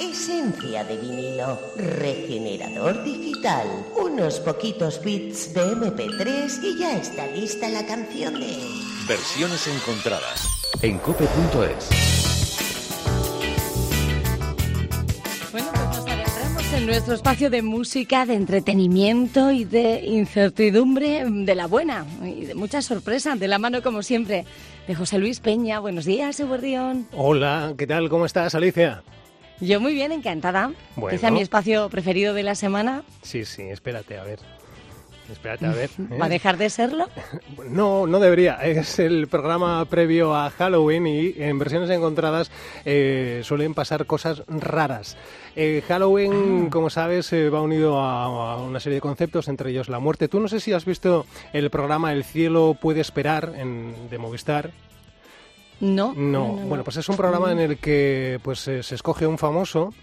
Esencia de vinilo, regenerador digital, unos poquitos bits de MP3 y ya está lista la canción de... Versiones encontradas en cope.es. en nuestro espacio de música, de entretenimiento y de incertidumbre de la buena y de muchas sorpresas, de la mano como siempre de José Luis Peña. Buenos días, Eguardión. Hola, ¿qué tal? ¿Cómo estás, Alicia? Yo muy bien, encantada. Bueno. Quizá mi espacio preferido de la semana. Sí, sí, espérate, a ver. Espérate, a ver. ¿Va a ¿eh? dejar de serlo? No, no debería. Es el programa previo a Halloween y en versiones encontradas eh, suelen pasar cosas raras. Eh, Halloween, Ah. como sabes, va unido a, a una serie de conceptos, entre ellos la muerte. Tú no sé si has visto el programa El cielo puede esperar en- de Movistar. No. No, bueno, pues es un programa en el que pues eh, se escoge un famoso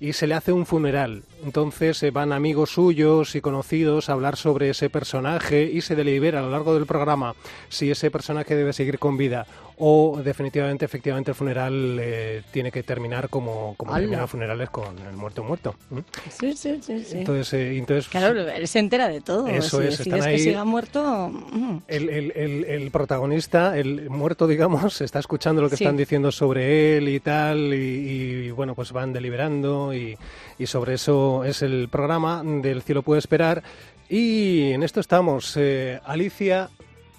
y se le hace un funeral. Entonces eh, van amigos suyos y conocidos a hablar sobre ese personaje y se delibera a lo largo del programa si ese personaje debe seguir con vida o definitivamente, efectivamente, el funeral eh, tiene que terminar como, como terminan funerales con el muerto muerto. ¿m? Sí, sí, sí. sí. Entonces, eh, entonces claro, él se entera de todo. Eso si es, están que ahí- siga muerto... mm. el, el- el- el protagonista, el muerto, digamos, está escuchando lo que Sí. están diciendo sobre él y tal, y, y, bueno, pues van deliberando y, y sobre eso es el programa del cielo puede esperar. Y en esto estamos. Eh, Alicia,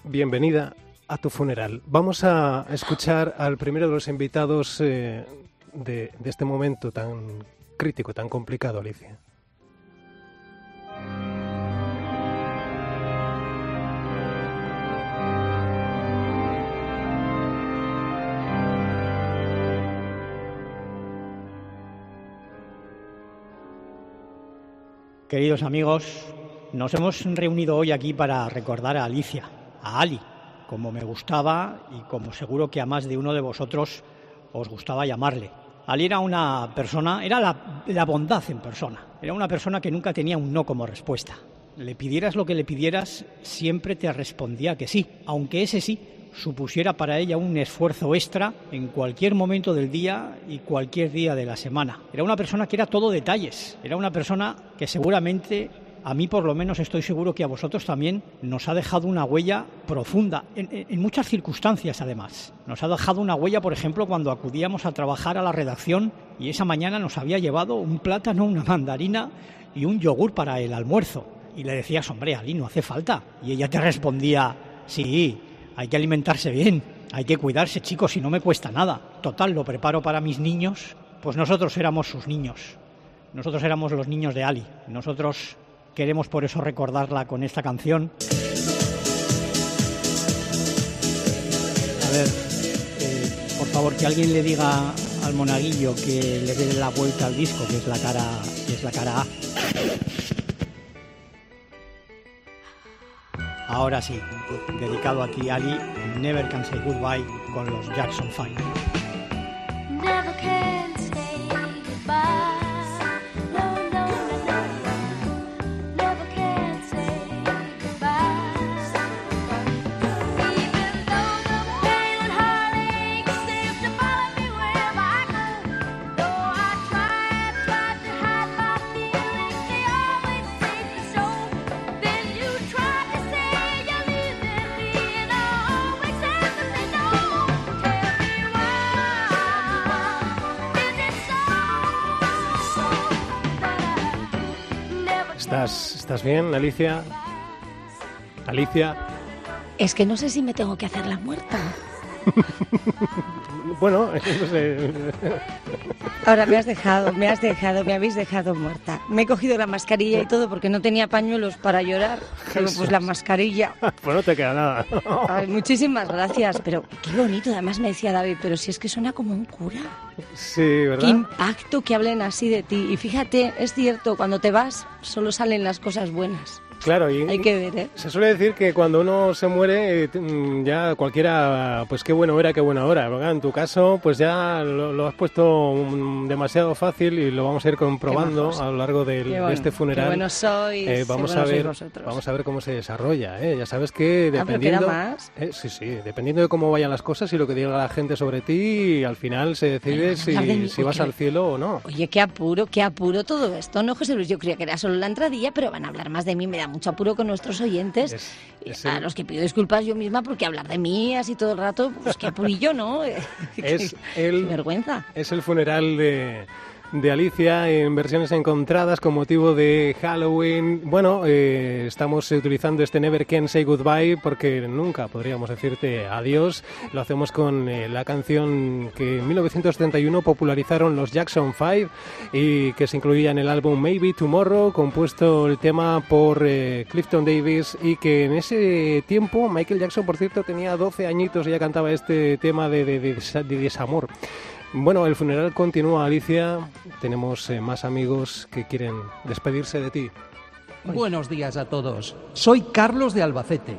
bienvenida a tu funeral. Vamos a escuchar al primero de los invitados eh, de, de este momento tan crítico, tan complicado, Alicia. Queridos amigos, nos hemos reunido hoy aquí para recordar a Alicia, a Ali, como me gustaba y como seguro que a más de uno de vosotros os gustaba llamarle. Ali era una persona, era la, la bondad en persona, era una persona que nunca tenía un no como respuesta. Le pidieras lo que le pidieras, siempre te respondía que sí, aunque ese sí supusiera para ella un esfuerzo extra en cualquier momento del día y cualquier día de la semana. Era una persona que era todo detalles, era una persona que seguramente, a mí por lo menos estoy seguro que a vosotros también, nos ha dejado una huella profunda, en, muchas circunstancias además. Nos ha dejado una huella, por ejemplo, cuando acudíamos a trabajar a la redacción y esa mañana nos había llevado un plátano, una mandarina y un yogur para el almuerzo. Y le decías, hombre, Ali, no hace falta. Y ella te respondía, sí, hay que alimentarse bien, hay que cuidarse, chicos, y no me cuesta nada. Total, lo preparo para mis niños. Pues nosotros éramos sus niños. Nosotros éramos los niños de Ali. Nosotros queremos por eso recordarla con esta canción. A ver, eh, por favor, que alguien le diga al monaguillo que le dé la vuelta al disco, que es la cara, que es la cara A. Ahora sí, dedicado a ti, Ali, Never Can Say Goodbye con los Jackson Five. ¿Estás, ¿Estás bien, Alicia? Alicia. Es que no sé si me tengo que hacer la muerta. Bueno, no sé. Ahora me has dejado, me has dejado, me habéis dejado muerta. Me he cogido la mascarilla y todo porque no tenía pañuelos para llorar. Digo, pues la mascarilla. pues no te queda nada. Ay, muchísimas gracias, pero qué bonito. Además me decía David, pero si es que suena como un cura. Sí, Qué ¿verdad? impacto que hablen así de ti. Y fíjate, es cierto, cuando te vas solo salen las cosas buenas. Claro, y Hay que ver, ¿eh? se suele decir que cuando uno se muere, eh, mm, ya cualquiera, pues qué bueno era, qué buena hora. ¿verdad? En tu caso, pues ya lo, lo has puesto mm, demasiado fácil y lo vamos a ir comprobando a lo largo del- de bueno, este funeral. sois, Eh, qué vamos a sois ver, vamos a ver cómo se desarrolla. ¿eh? Ya sabes que Ah, dependiendo, más. Sí, sí, dependiendo de cómo vayan las cosas y lo que diga la gente sobre ti, al final se decide Ay, si, de si vas al cielo o no. Oye, qué apuro, qué apuro todo esto, ¿no, José Luis? Yo creía que era solo la entradilla, pero van a hablar más de mí. Me da mucho apuro con nuestros oyentes. Es- Y es a el- los que pido disculpas yo misma porque hablar de mí así todo el rato, pues qué apurillo, ¿no? Es Qué el- vergüenza. Es el funeral de, de Alicia en versiones encontradas con motivo de Halloween. Bueno, eh, estamos utilizando este Never Can Say Goodbye porque nunca podríamos decirte adiós. Lo hacemos con eh, la canción que en 1971 popularizaron los Jackson 5 y que se incluía en el álbum Maybe Tomorrow, compuesto el tema por eh, Clifton Davis y que en ese tiempo Michael Jackson, por cierto, tenía 12 añitos y ya cantaba este tema de, de- de desa- de desamor. Bueno, el funeral continúa, Alicia. Tenemos eh, más amigos que quieren despedirse de ti. Buenos días a todos. Soy Carlos de Albacete.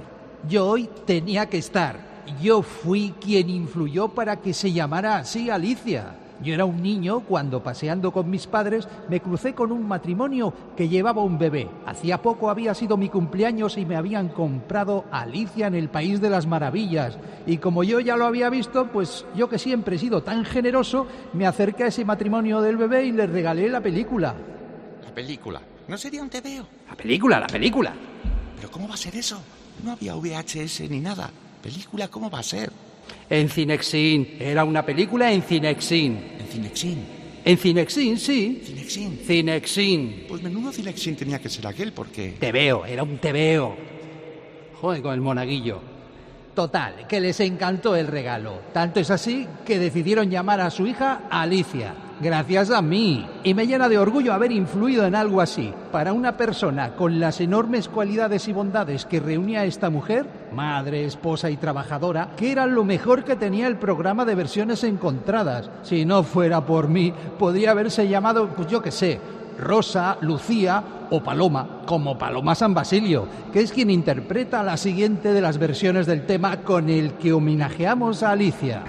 Yo hoy tenía que estar. Yo fui quien influyó para que se llamara así Alicia. Yo era un niño cuando paseando con mis padres me crucé con un matrimonio que llevaba un bebé. Hacía poco había sido mi cumpleaños y me habían comprado Alicia en el País de las Maravillas. Y como yo ya lo había visto, pues yo que siempre he sido tan generoso, me acerqué a ese matrimonio del bebé y les regalé la película. La película. ¿No sería un TVO? La película, la película. ¿Pero cómo va a ser eso? No había VHS ni nada. ¿Película cómo va a ser? En Cinexin. Era una película en Cinexin. En Cinexin. En Cinexin, sí. Cinexin. Cinexin. Pues menudo Cinexin tenía que ser aquel porque... Te veo, era un te veo. Joder, con el monaguillo. Total, que les encantó el regalo. Tanto es así que decidieron llamar a su hija Alicia. Gracias a mí. Y me llena de orgullo haber influido en algo así. Para una persona con las enormes cualidades y bondades que reunía esta mujer, madre, esposa y trabajadora, que era lo mejor que tenía el programa de versiones encontradas. Si no fuera por mí, podría haberse llamado, pues yo qué sé, Rosa, Lucía o Paloma, como Paloma San Basilio, que es quien interpreta la siguiente de las versiones del tema con el que homenajeamos a Alicia.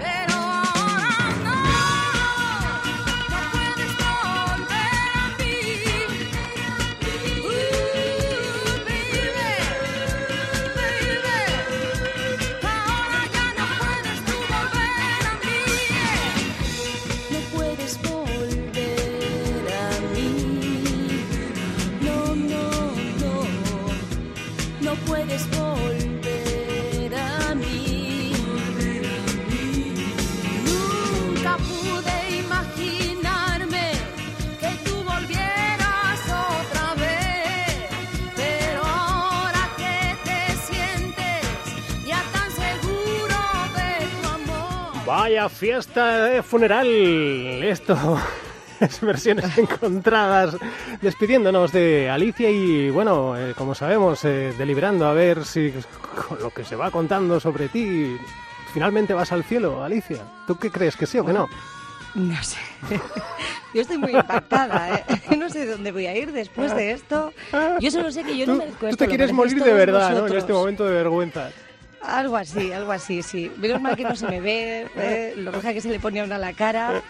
Vaya fiesta de funeral. Esto es versiones encontradas. Despidiéndonos de Alicia y, bueno, eh, como sabemos, eh, deliberando a ver si con lo que se va contando sobre ti, finalmente vas al cielo, Alicia. ¿Tú qué crees? ¿Que sí o que no? No sé. Yo estoy muy impactada, ¿eh? No sé dónde voy a ir después de esto. Yo solo sé que yo no merezco tú te quieres morir de verdad, ¿no? En este momento de vergüenza. Algo así, algo así, sí. Menos mal que no se me ve, ¿eh? lo roja que se le pone a una la cara.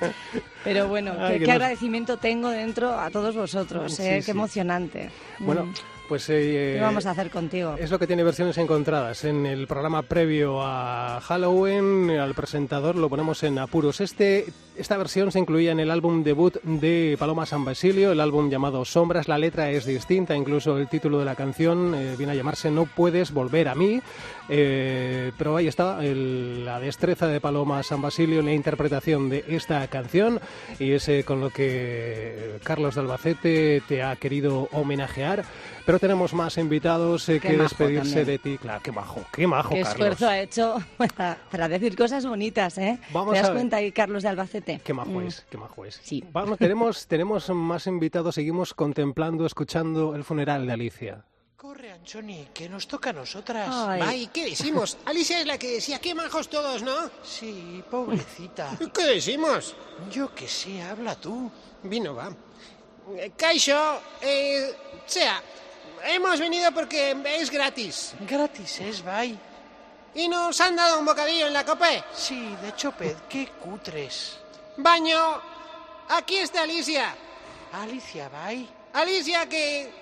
Pero bueno, Ay, qué, que qué nos- agradecimiento tengo dentro a todos vosotros, ¿eh? sí. Qué emocionante. Bueno, Mm. Pues... eh, ¿Qué vamos a hacer contigo? Es lo que tiene versiones encontradas. En el programa previo a Halloween, al presentador lo ponemos en apuros. Este, esta versión se incluía en el álbum debut de Paloma San Basilio, el álbum llamado Sombras. La letra es distinta, incluso el título de la canción eh, viene a llamarse No puedes volver a mí. Eh, pero ahí está el- la destreza de Paloma San Basilio en la interpretación de esta canción y es eh, con lo que Carlos de Albacete te ha querido homenajear. Pero tenemos más invitados eh, que despedirse también. de ti. Claro, qué majo, qué majo, Qué Carlos. esfuerzo ha hecho para, para decir cosas bonitas, ¿eh? Vamos ¿Te das a cuenta ahí, Carlos de Albacete? Qué majo Mm. es, qué majo es. Sí. Vamos, tenemos, tenemos más invitados, seguimos contemplando, escuchando el funeral de Alicia. Corre, Anchoni, que nos toca a nosotras. Ay. Ay, ¿qué decimos? Alicia es la que decía, qué majos todos, ¿no? Sí, pobrecita. ¿Qué decimos? Yo que sé, habla tú. Vino, va. Kaixo, eh, sea, Hemos venido porque es gratis. Gratis es, bye. Y nos han dado un bocadillo en la cope. Sí, de Chopet, qué cutres. Baño. Aquí está Alicia. Alicia, bye. Alicia que...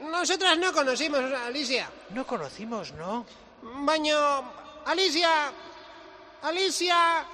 Nosotras no conocimos a Alicia. No conocimos, ¿no? Baño... Alicia. Alicia.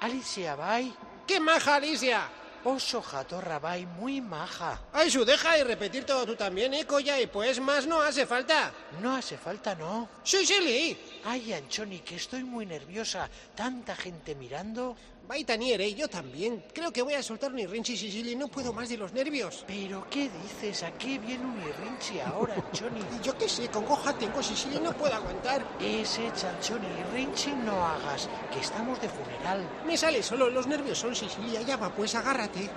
Alicia, bye. ¡Qué maja, Alicia! Oso jatorra, bye, muy maja. Ay, su, deja de repetir todo tú también, ¿eh, Coya? Y pues más no hace falta. No hace falta, ¿no? Sí, Silly. Ay, Anchoni, que estoy muy nerviosa. Tanta gente mirando. Baitanier, ¿eh? Yo también. Creo que voy a soltar un irrinchi, Sicily. No puedo más de los nervios. ¿Pero qué dices? ¿A qué viene un irrinchi ahora, Anchoni? Yo qué sé, con goja tengo, Sicily. No puedo aguantar. Ese chanchoni irrinchi no hagas, que estamos de funeral. Me sale solo. Los nervios son, Sicily. Allá va, pues agárrate.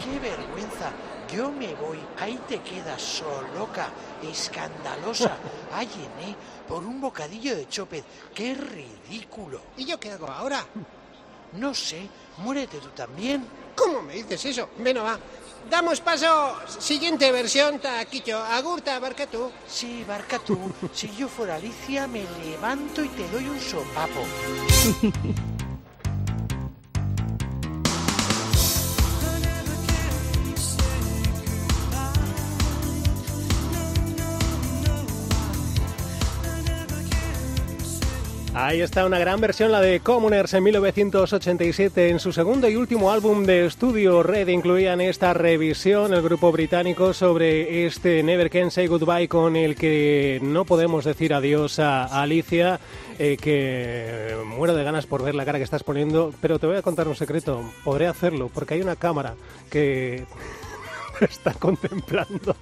¡Qué vergüenza! Yo me voy, ahí te quedas soloca, escandalosa. Ay, Ené, por un bocadillo de chopet. ¡Qué ridículo! ¿Y yo qué hago ahora? No sé, muérete tú también. ¿Cómo me dices eso? Bueno, va. Damos paso. Siguiente versión, Taquillo. Agurta, barca tú. Sí, barca tú. si yo fuera Alicia, me levanto y te doy un sopapo. Ahí está una gran versión, la de Commoners en 1987. En su segundo y último álbum de estudio, Red, incluían esta revisión, el grupo británico, sobre este Never Can Say Goodbye con el que no podemos decir adiós a Alicia, eh, que muero de ganas por ver la cara que estás poniendo, pero te voy a contar un secreto, podré hacerlo, porque hay una cámara que está contemplando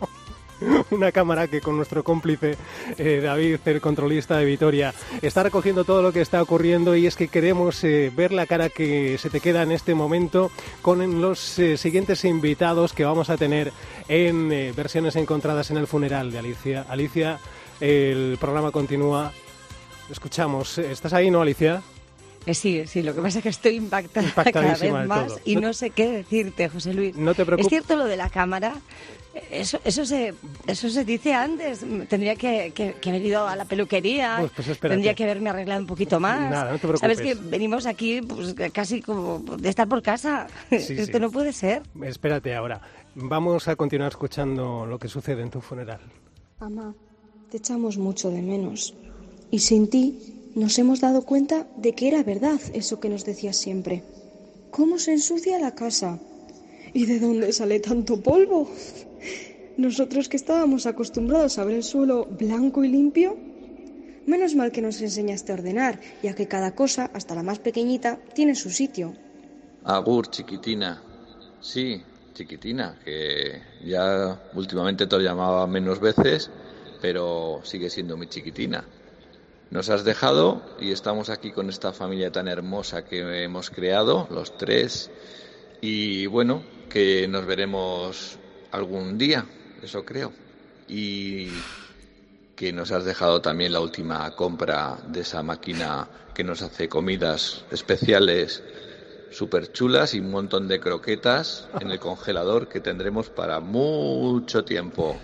una cámara que con nuestro cómplice eh, David, el controlista de Vitoria, está recogiendo todo lo que está ocurriendo y es que queremos eh, ver la cara que se te queda en este momento con los eh, siguientes invitados que vamos a tener en versiones encontradas en el funeral de Alicia. Alicia, el programa continúa. Escuchamos. ¿Estás ahí, no, Alicia? Eh, Sí, sí, lo que pasa es que estoy impactada cada vez más todo. y No- no sé qué decirte, José Luis. No te preocupes. Es cierto lo de la cámara. Eso, eso, se, eso se dice antes. Tendría que, que- que haber ido a la peluquería. Pues- pues tendría que haberme arreglado un poquito más. Nada, no te preocupes. Sabes que venimos aquí pues, casi como de estar por casa. Sí, Esto sí. no puede ser. Espérate ahora. Vamos a continuar escuchando lo que sucede en tu funeral. Amá, te echamos mucho de menos. Y sin ti nos hemos dado cuenta de que era verdad eso que nos decías siempre. ¿Cómo se ensucia la casa? ¿Y de dónde sale tanto polvo? Nosotros que estábamos acostumbrados a ver el suelo blanco y limpio. Menos mal que nos enseñaste a ordenar, ya que cada cosa, hasta la más pequeñita, tiene su sitio. Agur, chiquitina. Sí, chiquitina, que ya últimamente te lo llamaba menos veces, pero sigue siendo mi chiquitina. Nos has dejado y estamos aquí con esta familia tan hermosa que hemos creado, los tres, y bueno, que nos veremos algún día, eso creo. Y que nos has dejado también la última compra de esa máquina que nos hace comidas especiales súper chulas y un montón de croquetas en el congelador que tendremos para mucho tiempo.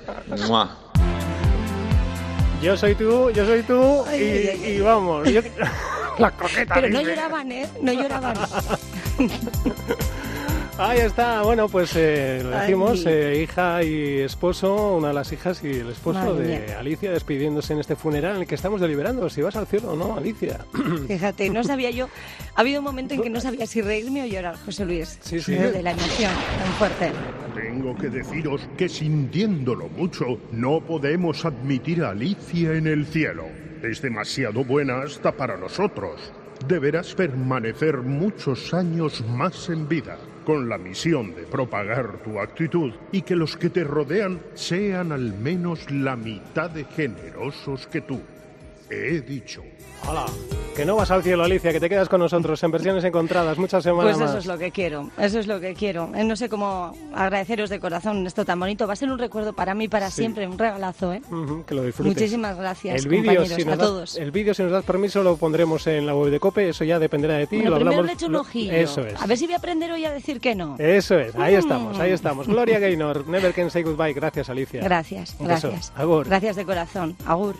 Yo soy tú, yo soy tú Ay, y, ay, ay, ay. y vamos. yo- la croqueta. Pero no dice. lloraban, ¿eh? No lloraban. Ahí está, bueno, pues eh, lo decimos, eh, hija y esposo, una de las hijas y el esposo Madre de mía. Alicia despidiéndose en este funeral en el que estamos deliberando si vas al cielo o no, Alicia. Fíjate, no sabía yo. Ha habido un momento en que no sabía si reírme o llorar, José Luis. Sí, sí. De la emoción tan fuerte. Tengo que deciros que sintiéndolo mucho, no podemos admitir a Alicia en el cielo. Es demasiado buena hasta para nosotros. Deberás permanecer muchos años más en vida, con la misión de propagar tu actitud y que los que te rodean sean al menos la mitad de generosos que tú. He dicho. Hola. Que no vas al cielo, Alicia, que te quedas con nosotros en versiones encontradas muchas semanas Pues eso más. es lo que quiero, eso es lo que quiero. Eh, No sé cómo agradeceros de corazón esto tan bonito. Va a ser un recuerdo para mí para Sí. siempre, un regalazo, ¿eh? Que lo disfrutes. Muchísimas gracias, el vídeo, compañeros, si nos a das- todos. El vídeo, si nos das permiso, lo pondremos en la web de COPE. Eso ya dependerá de ti. Bueno, lo primero hablamos. le echo un lo- ojillo. Eso es. A ver si voy a aprender hoy a decir que no. Eso es, ahí Mm. estamos, ahí estamos. Gloria Gaynor, Never Can Say Goodbye. Gracias, Alicia. Gracias, Un gracias. Agur. Gracias de corazón. Agur.